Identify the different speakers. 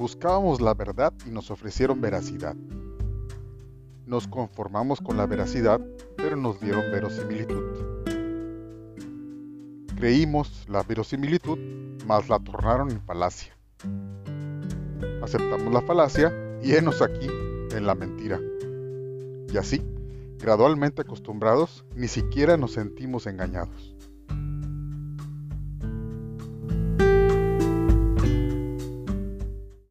Speaker 1: Buscábamos la verdad y nos ofrecieron veracidad. Nos conformamos con la veracidad, pero nos dieron verosimilitud. Creímos la verosimilitud, mas la tornaron en falacia. Aceptamos la falacia y henos aquí en la mentira. Y así, gradualmente acostumbrados, ni siquiera nos sentimos engañados.